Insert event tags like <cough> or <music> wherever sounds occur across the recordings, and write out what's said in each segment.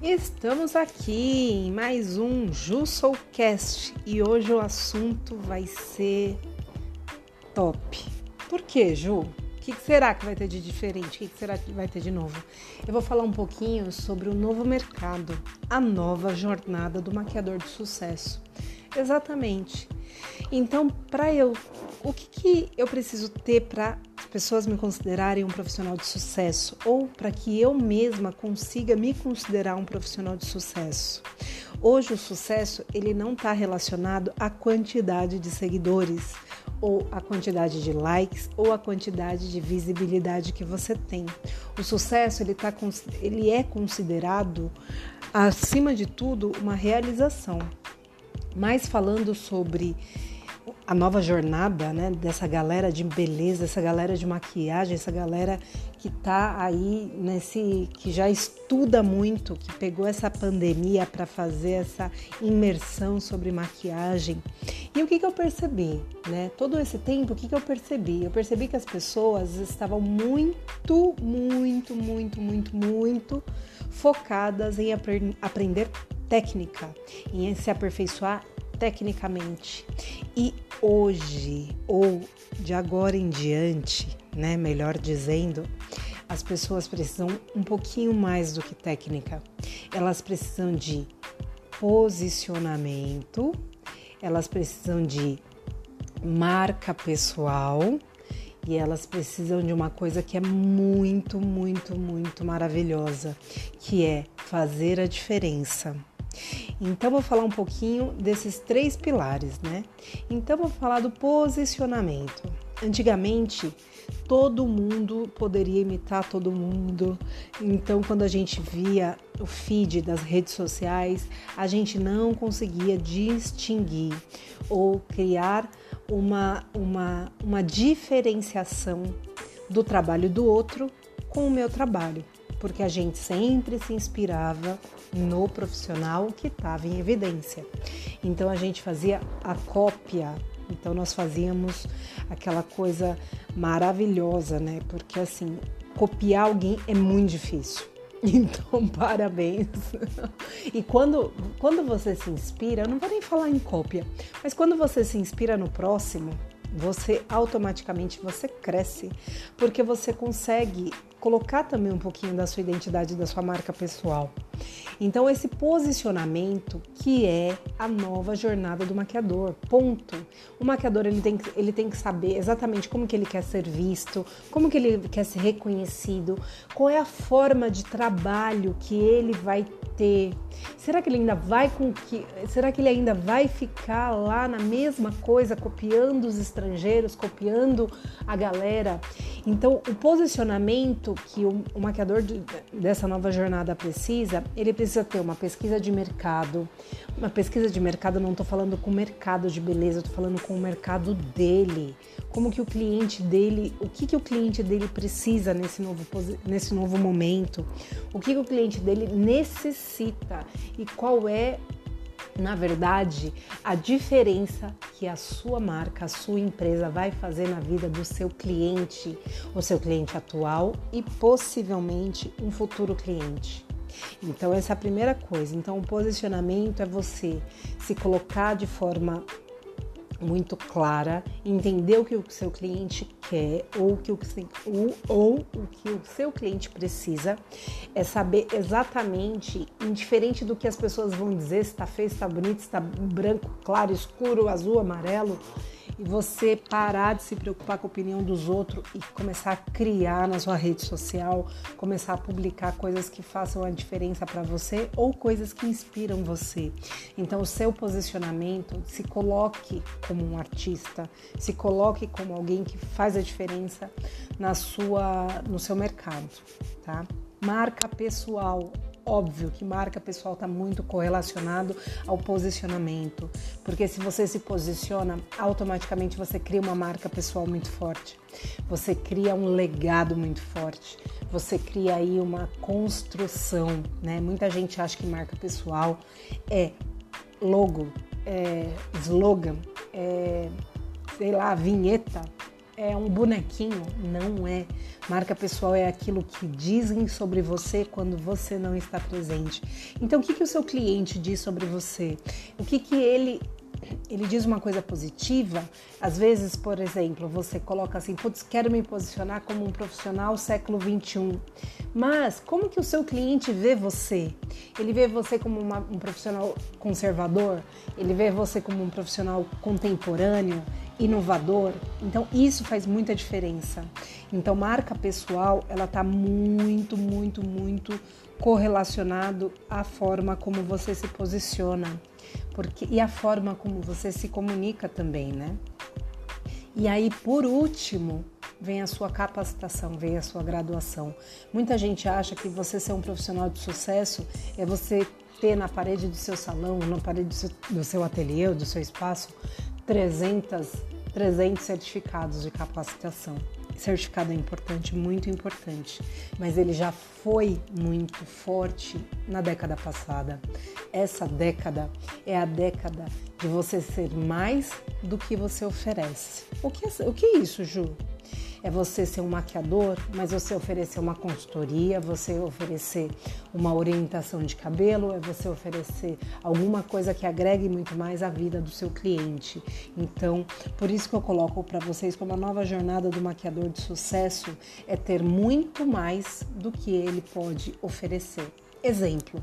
Estamos aqui em mais um JuSouCast e hoje o assunto vai ser top. Por quê, Ju? O que será que vai ter de diferente? O que será que vai ter de novo? Eu vou falar um pouquinho sobre o novo mercado, a nova jornada do maquiador de sucesso. Exatamente. Então, para eu, o que, que eu preciso ter para pessoas me considerarem um profissional de sucesso ou para que eu mesma consiga me considerar um profissional de sucesso. Hoje o sucesso ele não está relacionado à quantidade de seguidores ou à quantidade de likes ou à quantidade de visibilidade que você tem. O sucesso ele, tá, ele é considerado acima de tudo uma realização. Mas falando sobre a nova jornada, né, dessa galera de beleza, essa galera de maquiagem, essa galera que tá aí nesse que já estuda muito, que pegou essa pandemia para fazer essa imersão sobre maquiagem. E o que, que eu percebi, né? Todo esse tempo, o que, que eu percebi? Eu percebi que as pessoas estavam muito, muito, muito, muito, muito focadas em aprender técnica, em se aperfeiçoar tecnicamente. E hoje, ou de agora em diante, né, melhor dizendo, as pessoas precisam um pouquinho mais do que técnica. Elas precisam de posicionamento, elas precisam de marca pessoal e elas precisam de uma coisa que é muito, muito, muito maravilhosa, que é fazer a diferença. Então, vou falar um pouquinho desses três pilares, né? Então, vou falar do posicionamento. Antigamente, todo mundo poderia imitar todo mundo. Então, quando a gente via o feed das redes sociais, a gente não conseguia distinguir ou criar uma, uma, uma diferenciação do trabalho do outro com o meu trabalho porque a gente sempre se inspirava no profissional que estava em evidência. Então a gente fazia a cópia. Então nós fazíamos aquela coisa maravilhosa, né? Porque assim, copiar alguém é muito difícil. <laughs> Então, parabéns. E quando, quando você se inspira, eu não vou nem falar em cópia, mas quando você se inspira no próximo, você automaticamente você cresce, porque você consegue colocar também um pouquinho da sua identidade, da sua marca pessoal. Então esse posicionamento que é a nova jornada do maquiador, ponto. O maquiador ele tem, ele tem que saber exatamente como que ele quer ser visto, como que ele quer ser reconhecido, qual é a forma de trabalho que ele vai ter. Será que ele ainda vai com que, será que ele ainda vai ficar lá na mesma coisa, copiando os estrangeiros, copiando a galera? Então o posicionamento que o, maquiador de, dessa nova jornada precisa, ele precisa ter uma pesquisa de mercado. Uma pesquisa de mercado, não estou falando com o mercado de beleza, estou falando com o mercado dele. Como que o cliente dele, o que, que o cliente dele precisa nesse novo, nesse novo momento, o que, que o cliente dele necessita e qual é na verdade, a diferença que a sua marca, a sua empresa vai fazer na vida do seu cliente, o seu cliente atual e possivelmente um futuro cliente. Então, essa é a primeira coisa. Então, o posicionamento é você se colocar de forma muito clara, entender o que o seu cliente quer ou, que o, ou, ou o que o seu cliente precisa, é saber exatamente, indiferente do que as pessoas vão dizer, se está feio, se está bonito, se está branco, claro, escuro, azul, amarelo, e você parar de se preocupar com a opinião dos outros e começar a criar na sua rede social, começar a publicar coisas que façam a diferença para você ou coisas que inspiram você. Então, o seu posicionamento, se coloque como um artista, se coloque como alguém que faz a diferença na sua no seu mercado, tá? Marca pessoal Óbvio que marca pessoal está muito correlacionado ao posicionamento, porque se você se posiciona, automaticamente você cria uma marca pessoal muito forte, você cria um legado muito forte, você cria aí uma construção, né? Muita gente acha que marca pessoal é logo, é slogan, é sei lá, vinheta. É um bonequinho, não é. Marca pessoal é aquilo que dizem sobre você quando você não está presente. Então, o que, que o seu cliente diz sobre você? O que, que ele ele diz uma coisa positiva, às vezes, por exemplo, você coloca assim, putz, quero me posicionar como um profissional século 21. Mas como que o seu cliente vê você? Ele vê você como uma, um profissional conservador? Ele vê você como um profissional contemporâneo, inovador? Então isso faz muita diferença. Então marca pessoal, ela está muito, muito, muito correlacionado à forma como você se posiciona porque e a forma como você se comunica também, né? E aí, por último, vem a sua capacitação, vem a sua graduação. Muita gente acha que você ser um profissional de sucesso é você ter na parede do seu salão, na parede do seu, do seu ateliê, do seu espaço, 300, 300 certificados de capacitação certificado é importante, muito importante, mas ele já foi muito forte na década passada. Essa década é a década de você ser mais do que você oferece. O que é, o que é isso, Ju? É você ser um maquiador, mas você oferecer uma consultoria, você oferecer uma orientação de cabelo, é você oferecer alguma coisa que agregue muito mais à vida do seu cliente. Então, por isso que eu coloco para vocês como a nova jornada do maquiador de sucesso é ter muito mais do que ele pode oferecer. Exemplo.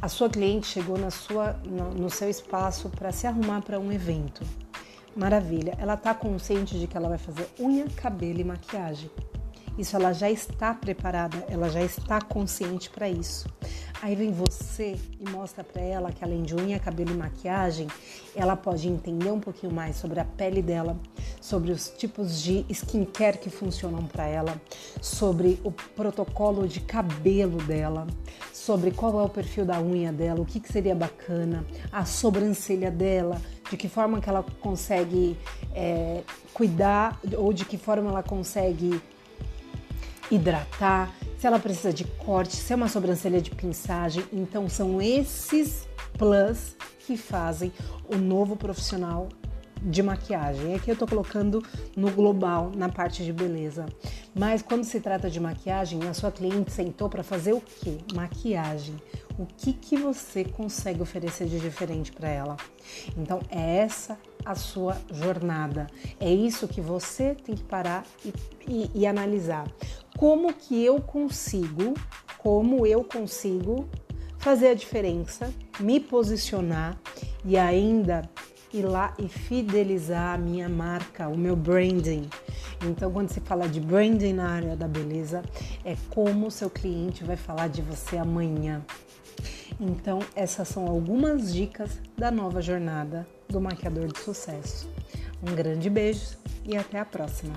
A sua cliente chegou na sua, no, no seu espaço para se arrumar para um evento. Maravilha. Ela está consciente de que ela vai fazer unha, cabelo e maquiagem. Isso ela já está preparada, ela já está consciente para isso. Aí vem você e mostra para ela que além de unha, cabelo e maquiagem, ela pode entender um pouquinho mais sobre a pele dela, sobre os tipos de skincare que funcionam para ela, sobre o protocolo de cabelo dela, sobre qual é o perfil da unha dela, o que, que seria bacana, a sobrancelha dela, de que forma que ela consegue é, cuidar ou de que forma ela consegue hidratar, se ela precisa de corte, se é uma sobrancelha de pinçagem. Então são esses plus que fazem o novo profissional de maquiagem. Aqui eu estou colocando no global, na parte de beleza. Mas quando se trata de maquiagem, a sua cliente sentou para fazer o quê? Maquiagem. O que, que você consegue oferecer de diferente para ela? Então, é essa a sua jornada. É isso que você tem que parar e, e, e analisar. Como que eu consigo, como eu consigo fazer a diferença, me posicionar e ainda ir lá e fidelizar a minha marca, o meu branding. Então, quando se fala de branding na área da beleza, é como o seu cliente vai falar de você amanhã. Então, essas são algumas dicas da nova jornada do maquiador de sucesso. Um grande beijo e até a próxima!